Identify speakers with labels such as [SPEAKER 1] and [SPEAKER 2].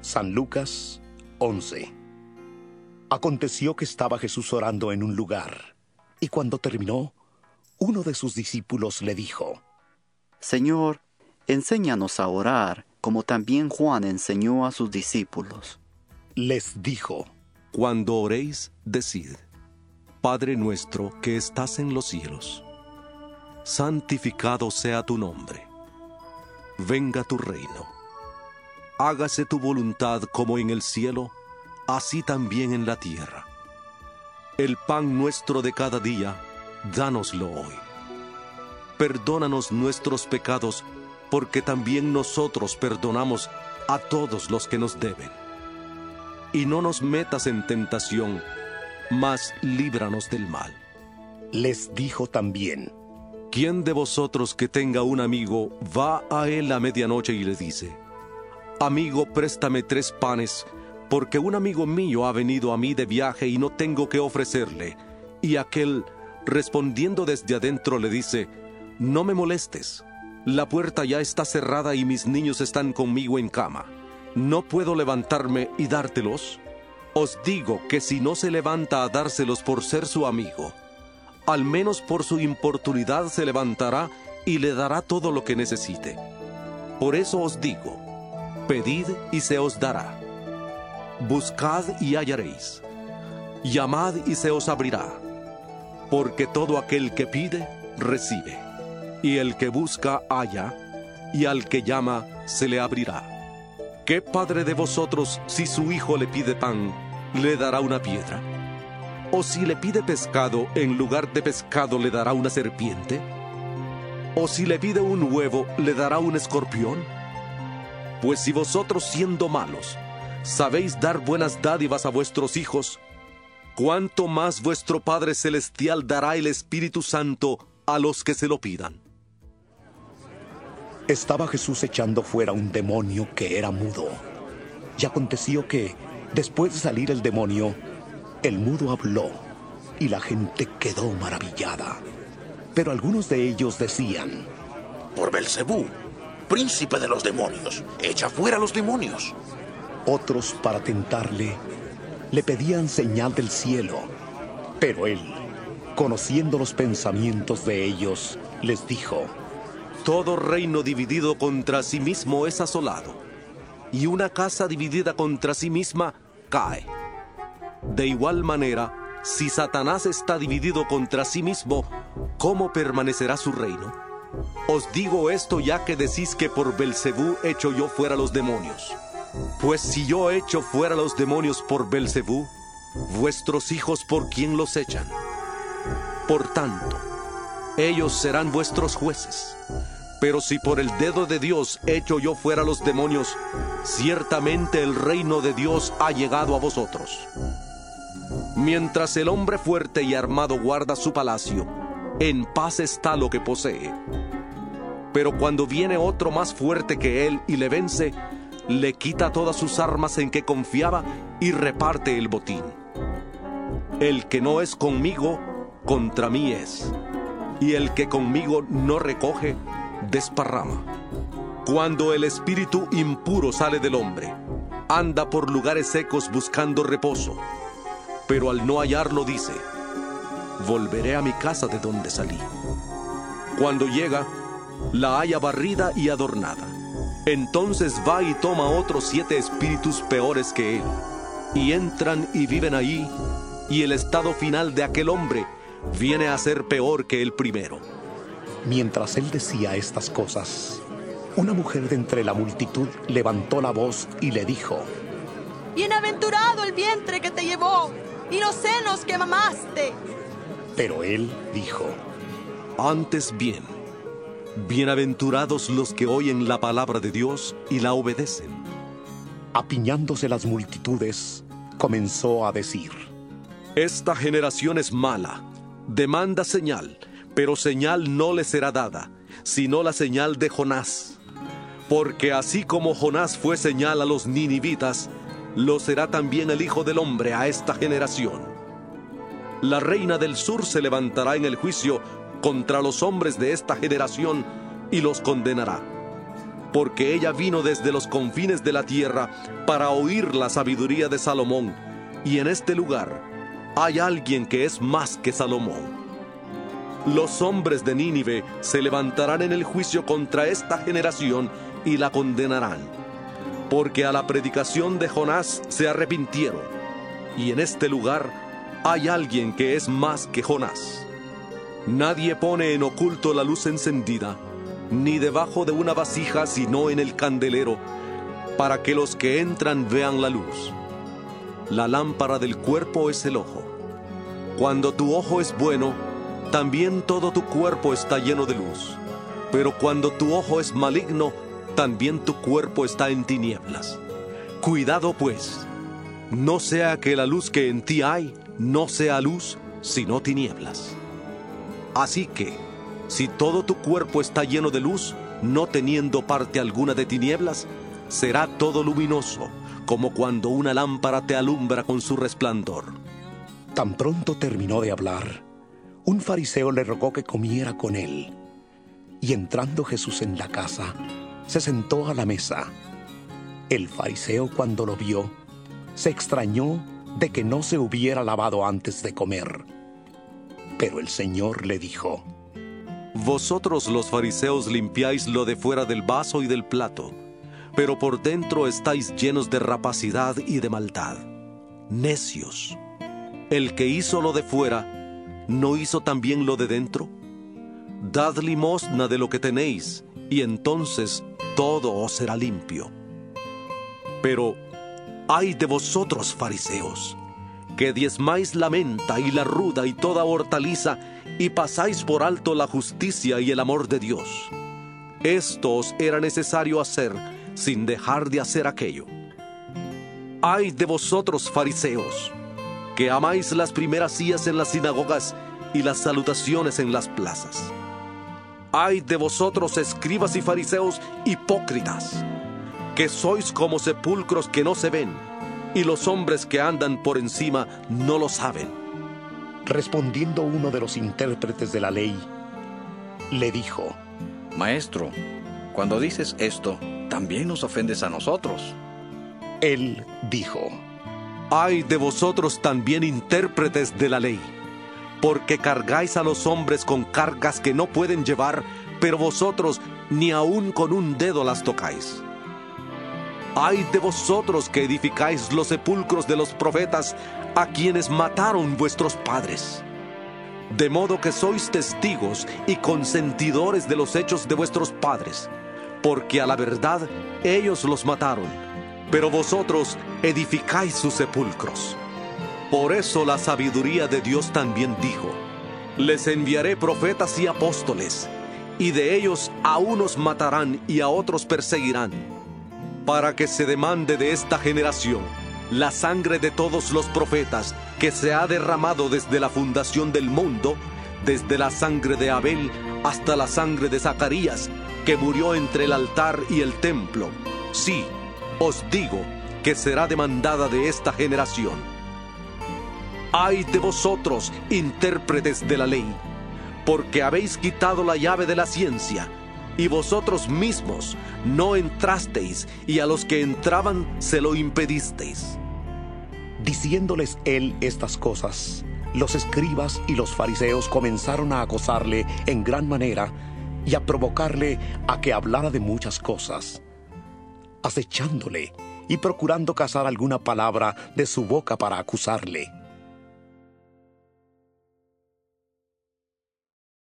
[SPEAKER 1] San Lucas 11 Aconteció que estaba Jesús orando en un lugar, y cuando terminó, uno de sus discípulos le dijo,
[SPEAKER 2] Señor, enséñanos a orar, como también Juan enseñó a sus discípulos.
[SPEAKER 1] Les dijo,
[SPEAKER 3] Cuando oréis, decid, Padre nuestro que estás en los cielos, santificado sea tu nombre, venga tu reino hágase tu voluntad como en el cielo, así también en la tierra. El pan nuestro de cada día, dánoslo hoy. Perdónanos nuestros pecados, porque también nosotros perdonamos a todos los que nos deben. Y no nos metas en tentación, mas líbranos del mal.
[SPEAKER 1] Les dijo también,
[SPEAKER 3] ¿quién de vosotros que tenga un amigo va a él a medianoche y le dice, Amigo, préstame tres panes, porque un amigo mío ha venido a mí de viaje y no tengo que ofrecerle. Y aquel, respondiendo desde adentro, le dice, No me molestes, la puerta ya está cerrada y mis niños están conmigo en cama. ¿No puedo levantarme y dártelos? Os digo que si no se levanta a dárselos por ser su amigo, al menos por su importunidad se levantará y le dará todo lo que necesite. Por eso os digo, Pedid y se os dará. Buscad y hallaréis. Llamad y se os abrirá. Porque todo aquel que pide, recibe. Y el que busca, halla. Y al que llama, se le abrirá. ¿Qué padre de vosotros, si su hijo le pide pan, le dará una piedra? ¿O si le pide pescado, en lugar de pescado le dará una serpiente? ¿O si le pide un huevo, le dará un escorpión? Pues si vosotros siendo malos sabéis dar buenas dádivas a vuestros hijos, ¿cuánto más vuestro Padre Celestial dará el Espíritu Santo a los que se lo pidan?
[SPEAKER 1] Estaba Jesús echando fuera un demonio que era mudo. Y aconteció que, después de salir el demonio, el mudo habló, y la gente quedó maravillada. Pero algunos de ellos decían,
[SPEAKER 4] Por Belcebú, príncipe de los demonios, echa fuera a los demonios.
[SPEAKER 1] Otros, para tentarle, le pedían señal del cielo. Pero él, conociendo los pensamientos de ellos, les dijo,
[SPEAKER 3] Todo reino dividido contra sí mismo es asolado, y una casa dividida contra sí misma cae. De igual manera, si Satanás está dividido contra sí mismo, ¿cómo permanecerá su reino? Os digo esto ya que decís que por Belcebú echo yo fuera los demonios. Pues si yo echo fuera los demonios por Belcebú, vuestros hijos por quién los echan. Por tanto, ellos serán vuestros jueces. Pero si por el dedo de Dios echo yo fuera los demonios, ciertamente el reino de Dios ha llegado a vosotros. Mientras el hombre fuerte y armado guarda su palacio, en paz está lo que posee. Pero cuando viene otro más fuerte que él y le vence, le quita todas sus armas en que confiaba y reparte el botín. El que no es conmigo, contra mí es. Y el que conmigo no recoge, desparrama. Cuando el espíritu impuro sale del hombre, anda por lugares secos buscando reposo, pero al no hallarlo dice, volveré a mi casa de donde salí. Cuando llega, la haya barrida y adornada. Entonces va y toma otros siete espíritus peores que él, y entran y viven allí, y el estado final de aquel hombre viene a ser peor que el primero.
[SPEAKER 1] Mientras él decía estas cosas, una mujer de entre la multitud levantó la voz y le dijo,
[SPEAKER 5] Bienaventurado el vientre que te llevó y los senos que mamaste.
[SPEAKER 1] Pero él dijo,
[SPEAKER 3] Antes bien Bienaventurados los que oyen la palabra de Dios y la obedecen.
[SPEAKER 1] Apiñándose las multitudes, comenzó a decir,
[SPEAKER 3] Esta generación es mala, demanda señal, pero señal no le será dada, sino la señal de Jonás. Porque así como Jonás fue señal a los ninivitas, lo será también el Hijo del Hombre a esta generación. La reina del sur se levantará en el juicio contra los hombres de esta generación y los condenará. Porque ella vino desde los confines de la tierra para oír la sabiduría de Salomón, y en este lugar hay alguien que es más que Salomón. Los hombres de Nínive se levantarán en el juicio contra esta generación y la condenarán, porque a la predicación de Jonás se arrepintieron, y en este lugar hay alguien que es más que Jonás. Nadie pone en oculto la luz encendida, ni debajo de una vasija, sino en el candelero, para que los que entran vean la luz. La lámpara del cuerpo es el ojo. Cuando tu ojo es bueno, también todo tu cuerpo está lleno de luz. Pero cuando tu ojo es maligno, también tu cuerpo está en tinieblas. Cuidado pues, no sea que la luz que en ti hay no sea luz, sino tinieblas. Así que, si todo tu cuerpo está lleno de luz, no teniendo parte alguna de tinieblas, será todo luminoso, como cuando una lámpara te alumbra con su resplandor.
[SPEAKER 1] Tan pronto terminó de hablar, un fariseo le rogó que comiera con él. Y entrando Jesús en la casa, se sentó a la mesa. El fariseo cuando lo vio, se extrañó de que no se hubiera lavado antes de comer. Pero el Señor le dijo,
[SPEAKER 3] Vosotros los fariseos limpiáis lo de fuera del vaso y del plato, pero por dentro estáis llenos de rapacidad y de maldad. Necios. El que hizo lo de fuera, ¿no hizo también lo de dentro? Dad limosna de lo que tenéis, y entonces todo os será limpio. Pero, ay de vosotros, fariseos, que diezmáis la menta y la ruda y toda hortaliza, y pasáis por alto la justicia y el amor de Dios. Esto os era necesario hacer sin dejar de hacer aquello. Ay de vosotros, fariseos, que amáis las primeras sillas en las sinagogas y las salutaciones en las plazas. Ay de vosotros, escribas y fariseos hipócritas, que sois como sepulcros que no se ven, y los hombres que andan por encima no lo saben.
[SPEAKER 1] Respondiendo uno de los intérpretes de la ley, le dijo,
[SPEAKER 6] Maestro, cuando dices esto, también nos ofendes a nosotros.
[SPEAKER 1] Él dijo,
[SPEAKER 3] Ay de vosotros también intérpretes de la ley, porque cargáis a los hombres con cargas que no pueden llevar, pero vosotros ni aun con un dedo las tocáis. Ay de vosotros que edificáis los sepulcros de los profetas a quienes mataron vuestros padres. De modo que sois testigos y consentidores de los hechos de vuestros padres, porque a la verdad ellos los mataron, pero vosotros edificáis sus sepulcros. Por eso la sabiduría de Dios también dijo, les enviaré profetas y apóstoles, y de ellos a unos matarán y a otros perseguirán para que se demande de esta generación la sangre de todos los profetas que se ha derramado desde la fundación del mundo, desde la sangre de Abel hasta la sangre de Zacarías, que murió entre el altar y el templo. Sí, os digo que será demandada de esta generación. Ay de vosotros, intérpretes de la ley, porque habéis quitado la llave de la ciencia y vosotros mismos no entrasteis y a los que entraban se lo impedisteis.
[SPEAKER 1] Diciéndoles él estas cosas, los escribas y los fariseos comenzaron a acosarle en gran manera y a provocarle a que hablara de muchas cosas, acechándole y procurando cazar alguna palabra de su boca para acusarle.